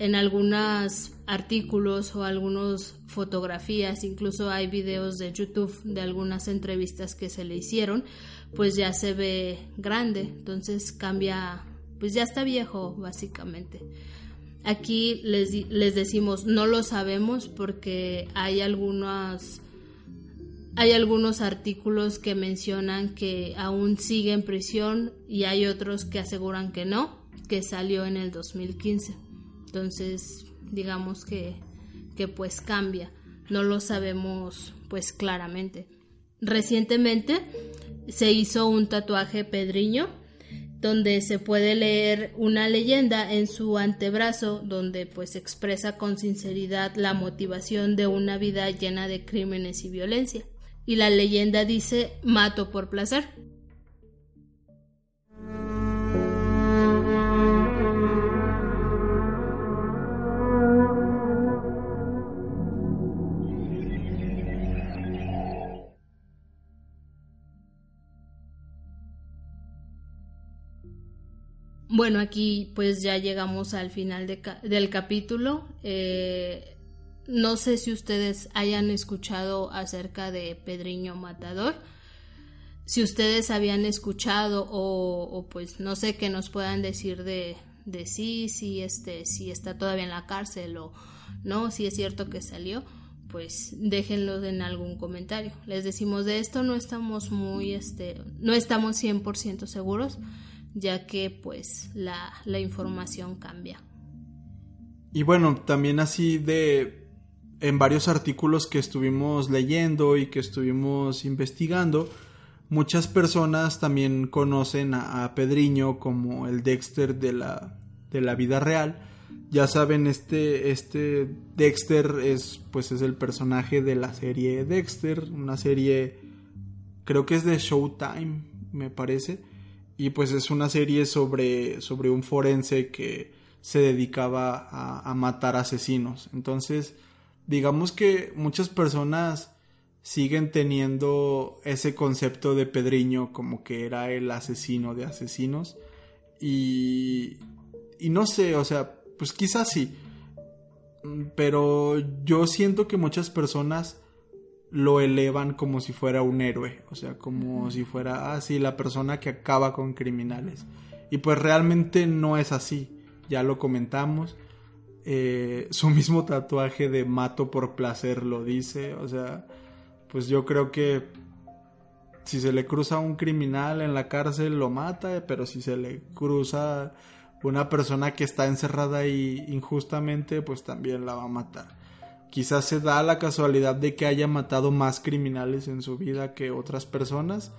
En algunos artículos o algunas fotografías, incluso hay videos de YouTube de algunas entrevistas que se le hicieron, pues ya se ve grande, entonces cambia, pues ya está viejo básicamente. Aquí les, les decimos no lo sabemos porque hay algunos hay algunos artículos que mencionan que aún sigue en prisión y hay otros que aseguran que no, que salió en el 2015. Entonces, digamos que, que pues cambia. No lo sabemos pues claramente. Recientemente se hizo un tatuaje pedriño donde se puede leer una leyenda en su antebrazo donde pues expresa con sinceridad la motivación de una vida llena de crímenes y violencia. Y la leyenda dice mato por placer. Bueno, aquí pues ya llegamos al final del capítulo. Eh, no sé si ustedes hayan escuchado acerca de Pedriño Matador. Si ustedes habían escuchado o, pues no sé qué nos puedan decir de, de sí, si este, si está todavía en la cárcel o no, si es cierto que salió, pues déjenlo en algún comentario. Les decimos de esto no estamos muy, este, no estamos 100% seguros ya que pues la, información cambia. Y bueno, también así de en varios artículos que estuvimos leyendo y que estuvimos investigando, muchas personas también conocen a, Pedriño como el Dexter de la, de la vida real. Ya saben, este, este Dexter es, pues es el personaje de la serie Dexter, una serie, creo que es de Showtime, me parece y pues es una serie sobre, sobre un forense que se dedicaba a, matar asesinos. Entonces, digamos que muchas personas siguen teniendo ese concepto de Pedriño como que era el asesino de asesinos. Y, y no sé, o sea, pues quizás sí. Pero yo siento que muchas personas lo elevan como si fuera un héroe, o sea, como si fuera así ah, la persona que acaba con criminales. Y pues realmente no es así, ya lo comentamos. Eh, su mismo tatuaje de mato por placer lo dice, o sea, pues yo creo que si se le cruza un criminal en la cárcel lo mata, pero si se le cruza una persona que está encerrada ahí injustamente, pues también la va a matar. Quizás se da la casualidad de que haya matado más criminales en su vida que otras personas.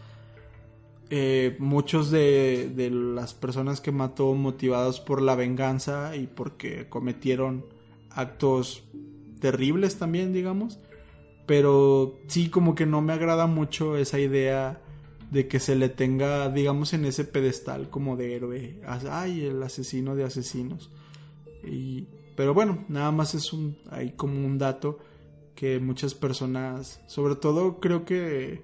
Eh, muchos de, de las personas que mató motivados por la venganza y porque cometieron actos terribles también, digamos. Pero sí, como que no me agrada mucho esa idea de que se le tenga, digamos, en ese pedestal como de héroe. Ay, el asesino de asesinos. Y, pero bueno, nada más es un, hay como un dato que muchas personas, sobre todo creo que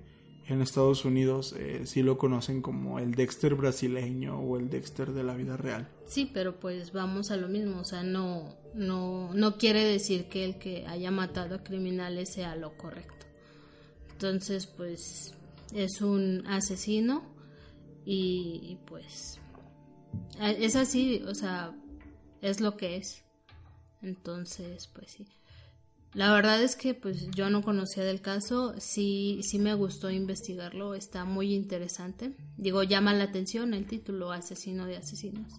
en Estados Unidos eh, sí lo conocen como el Dexter brasileño o el Dexter de la vida real. Sí, pero pues vamos a lo mismo, o sea, no, no, no quiere decir que el que haya matado a criminales sea lo correcto. Entonces, pues es un asesino y, pues es así, o sea, es lo que es. Entonces, pues sí. La verdad es que pues yo no conocía del caso, sí, sí me gustó investigarlo, está muy interesante. Digo, llama la atención el título, Asesino de Asesinos.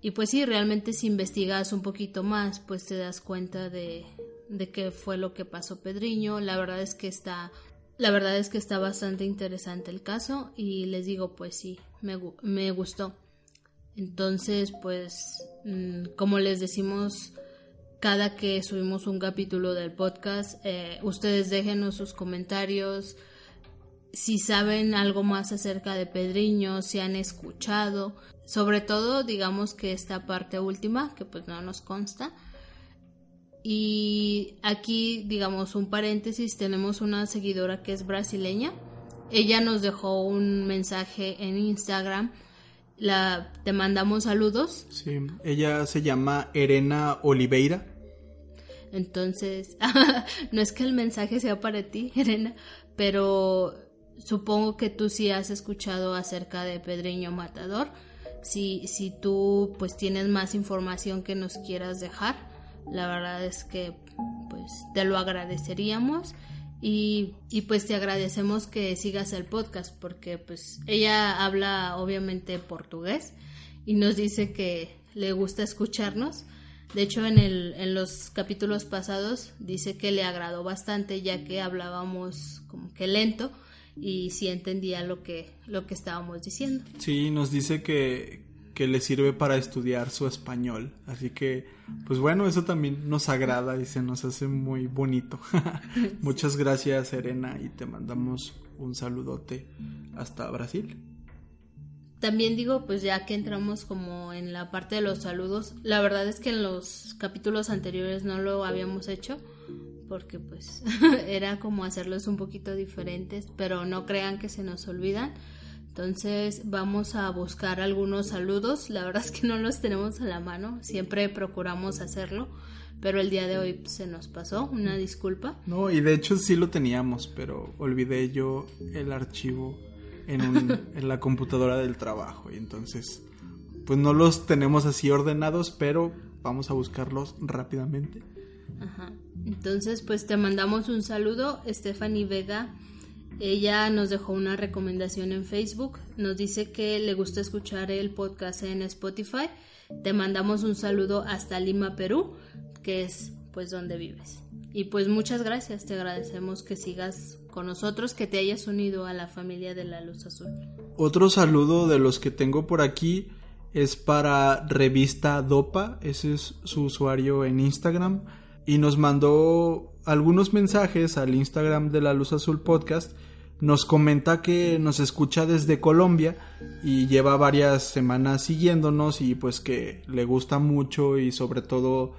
Y pues sí, realmente si investigas un poquito más, pues te das cuenta de, de qué fue lo que pasó Pedriño. La verdad es que está la verdad es que está bastante interesante el caso y les digo, pues sí, me, me gustó. Entonces, pues, mm, como les decimos cada que subimos un capítulo del podcast, eh, ustedes déjenos sus comentarios. Si saben algo más acerca de Pedriño, si han escuchado, sobre todo digamos que esta parte última, que pues no nos consta, y aquí, digamos, un paréntesis, tenemos una seguidora que es brasileña. Ella nos dejó un mensaje en Instagram. La, te mandamos saludos. Sí, ella se llama Erena Oliveira. Entonces, [laughs] no es que el mensaje sea para ti, Erena, pero supongo que tú sí has escuchado acerca de Pedreño Matador. Si, si tú pues tienes más información que nos quieras dejar, la verdad es que pues te lo agradeceríamos y, pues te agradecemos que sigas el podcast porque pues ella habla obviamente portugués y nos dice que le gusta escucharnos. De hecho, en, el, en los capítulos pasados dice que le agradó bastante ya que hablábamos como que lento y sí entendía lo que, lo que estábamos diciendo. Sí, nos dice que, que le sirve para estudiar su español. Así que, pues bueno, eso también nos agrada y se nos hace muy bonito. [laughs] Muchas gracias, Serena, y te mandamos un saludote hasta Brasil. También digo, pues ya que entramos como en la parte de los saludos, la verdad es que en los capítulos anteriores no lo habíamos hecho porque pues [laughs] era como hacerlos un poquito diferentes, pero no crean que se nos olvidan. Entonces vamos a buscar algunos saludos. La verdad es que no los tenemos a la mano. Siempre procuramos hacerlo. Pero el día de hoy se nos pasó. Una disculpa. No, y de hecho sí lo teníamos, pero olvidé yo el archivo en, [laughs] en la computadora del trabajo. Y entonces, pues no los tenemos así ordenados, pero vamos a buscarlos rápidamente. Ajá. Entonces, pues te mandamos un saludo, Stephanie Vega ella nos dejó una recomendación en Facebook, nos dice que le gusta escuchar el podcast en Spotify. Te mandamos un saludo hasta Lima, Perú, que es pues donde vives. Y pues muchas gracias, te agradecemos que sigas con nosotros, que te hayas unido a la familia de la Luz Azul. Otro saludo de los que tengo por aquí es para Revista Dopa, ese es su usuario en Instagram, y nos mandó algunos mensajes al Instagram de la Luz Azul Podcast nos comenta que nos escucha desde Colombia y lleva varias semanas siguiéndonos y pues que le gusta mucho y sobre todo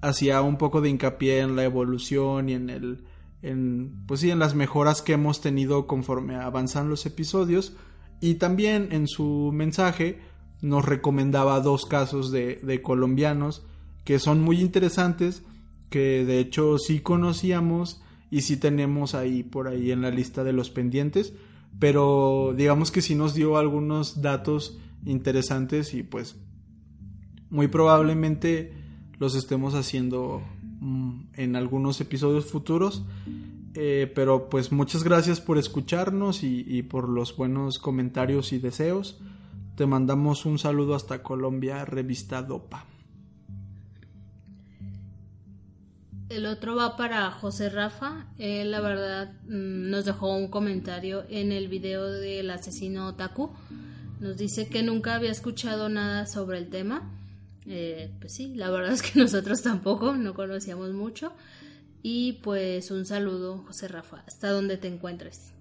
hacía un poco de hincapié en la evolución y en el en pues sí en las mejoras que hemos tenido conforme avanzan los episodios. Y también en su mensaje nos recomendaba dos casos de, de colombianos que son muy interesantes que de hecho sí conocíamos y sí tenemos ahí por ahí en la lista de los pendientes, pero digamos que sí nos dio algunos datos interesantes y pues muy probablemente los estemos haciendo mm, en algunos episodios futuros. Eh, pero pues muchas gracias por escucharnos y, y por los buenos comentarios y deseos. Te mandamos un saludo hasta Colombia, revista Dopa. El otro va para José Rafa. Él, la verdad, mm, nos dejó un comentario en el video del asesino Otaku. Nos dice que nunca había escuchado nada sobre el tema. Eh, pues sí, la verdad es que [laughs] nosotros tampoco, no conocíamos mucho. Y pues un saludo, José Rafa, hasta donde te encuentres.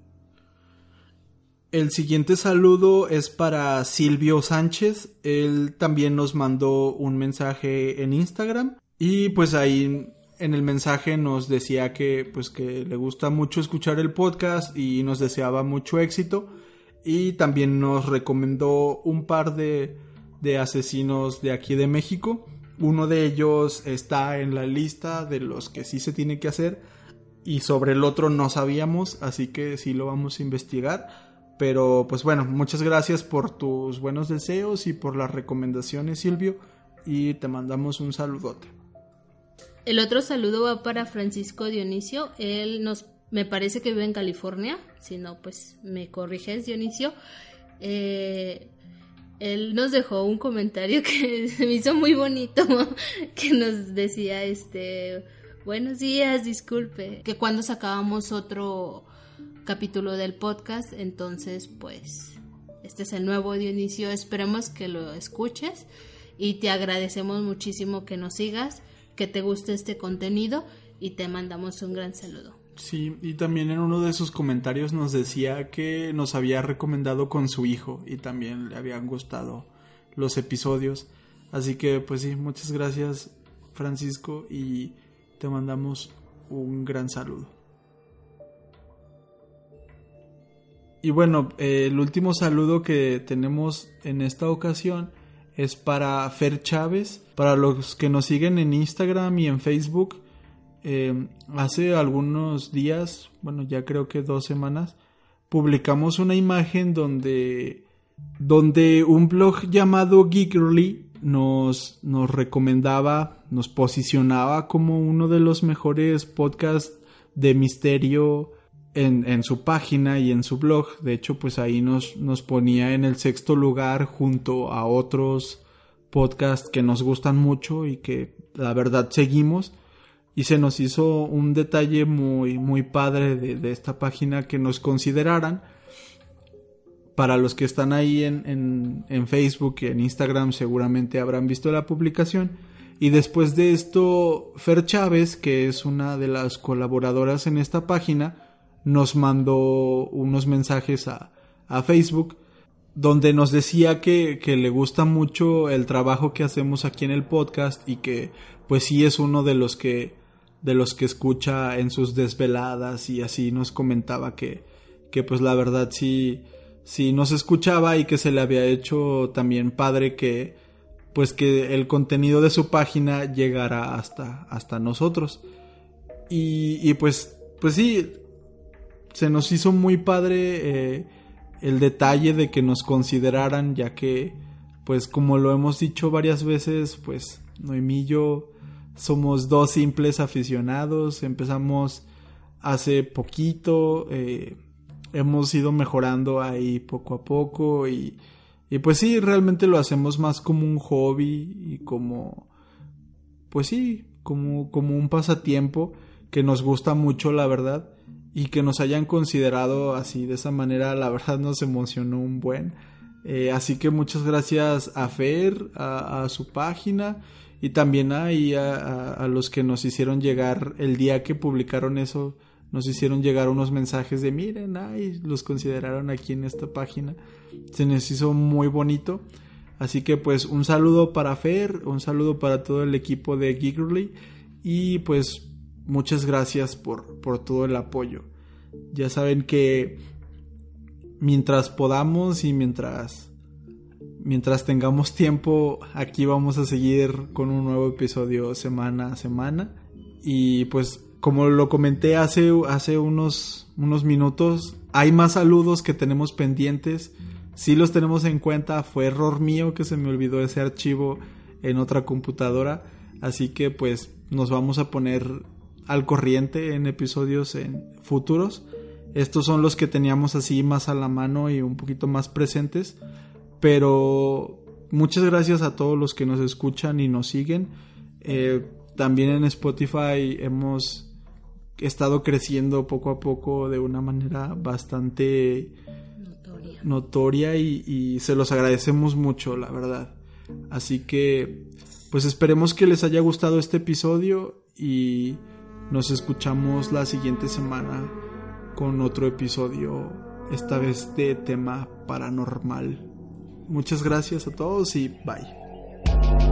El siguiente saludo es para Silvio Sánchez. Él también nos mandó un mensaje en Instagram. Y pues ahí en el mensaje nos decía que pues que le gusta mucho escuchar el podcast y nos deseaba mucho éxito y también nos recomendó un par de, de asesinos de aquí de México. Uno de ellos está en la lista de los que sí se tiene que hacer y sobre el otro no sabíamos, así que sí lo vamos a investigar. Pero pues bueno, muchas gracias por tus buenos deseos y por las recomendaciones Silvio y te mandamos un saludote. El otro saludo va para Francisco Dionisio. Él nos, me parece que vive en California. Si no, pues me corriges, Dionisio. Eh, él nos dejó un comentario que [laughs] se me hizo muy bonito, [laughs] que nos decía, este, buenos días, disculpe, que cuando sacábamos otro capítulo del podcast, entonces, pues, este es el nuevo Dionisio. Esperemos que lo escuches y te agradecemos muchísimo que nos sigas que te guste este contenido y te mandamos un gran saludo. Sí, y también en uno de sus comentarios nos decía que nos había recomendado con su hijo y también le habían gustado los episodios. Así que pues sí, muchas gracias Francisco y te mandamos un gran saludo. Y bueno, eh, el último saludo que tenemos en esta ocasión es para Fer Chávez. Para los que nos siguen en Instagram y en Facebook, eh, hace algunos días, bueno, ya creo que dos semanas, publicamos una imagen donde, donde un blog llamado Geekerly nos, nos recomendaba, nos posicionaba como uno de los mejores podcasts de misterio en, su página y en su blog. De hecho, pues ahí nos, nos ponía en el sexto lugar junto a otros podcasts que nos gustan mucho y que la verdad seguimos. Y se nos hizo un detalle muy, muy padre de, de esta página que nos consideraran. Para los que están ahí en, en, en Facebook y en Instagram seguramente habrán visto la publicación. Y después de esto, Fer Chávez, que es una de las colaboradoras en esta página, nos mandó unos mensajes a, a Facebook donde nos decía que, que, le gusta mucho el trabajo que hacemos aquí en el podcast y que pues sí es uno de los que de los que escucha en sus desveladas y así nos comentaba que, que pues la verdad sí sí nos escuchaba y que se le había hecho también padre que pues que el contenido de su página llegara hasta hasta nosotros. Y, y pues pues sí se nos hizo muy padre eh, el detalle de que nos consideraran, ya que, pues como lo hemos dicho varias veces, pues Noemí y yo somos dos simples aficionados, empezamos hace poquito, eh, hemos ido mejorando ahí poco a poco y, y pues sí, realmente lo hacemos más como un hobby y como, pues sí, como, como un pasatiempo que nos gusta mucho, la verdad y que nos hayan considerado así de esa manera, la verdad nos emocionó un buen. Eh, así que muchas gracias a Fer, a, su página y también a, a, a, los que nos hicieron llegar el día que publicaron eso, nos hicieron llegar unos mensajes de miren, ay, los consideraron aquí en esta página. Se nos hizo muy bonito. Así que pues un saludo para Fer, un saludo para todo el equipo de Geekerly y pues muchas gracias por, por todo el apoyo. Ya saben que mientras podamos y mientras mientras tengamos tiempo aquí vamos a seguir con un nuevo episodio semana a semana. Y pues como lo comenté hace, hace unos, unos minutos hay más saludos que tenemos pendientes. Si los tenemos en cuenta. Fue error mío que se me olvidó ese archivo en otra computadora. Así que pues nos vamos a poner al corriente en episodios en futuros. Estos son los que teníamos así más a la mano y un poquito más presentes. Pero muchas gracias a todos los que nos escuchan y nos siguen. Eh, también en Spotify hemos estado creciendo poco a poco de una manera bastante Notoria. notoria y, y se los agradecemos mucho, la verdad. Así que, pues esperemos que les haya gustado este episodio y nos escuchamos la siguiente semana con otro episodio, esta vez de tema paranormal. Muchas gracias a todos y bye.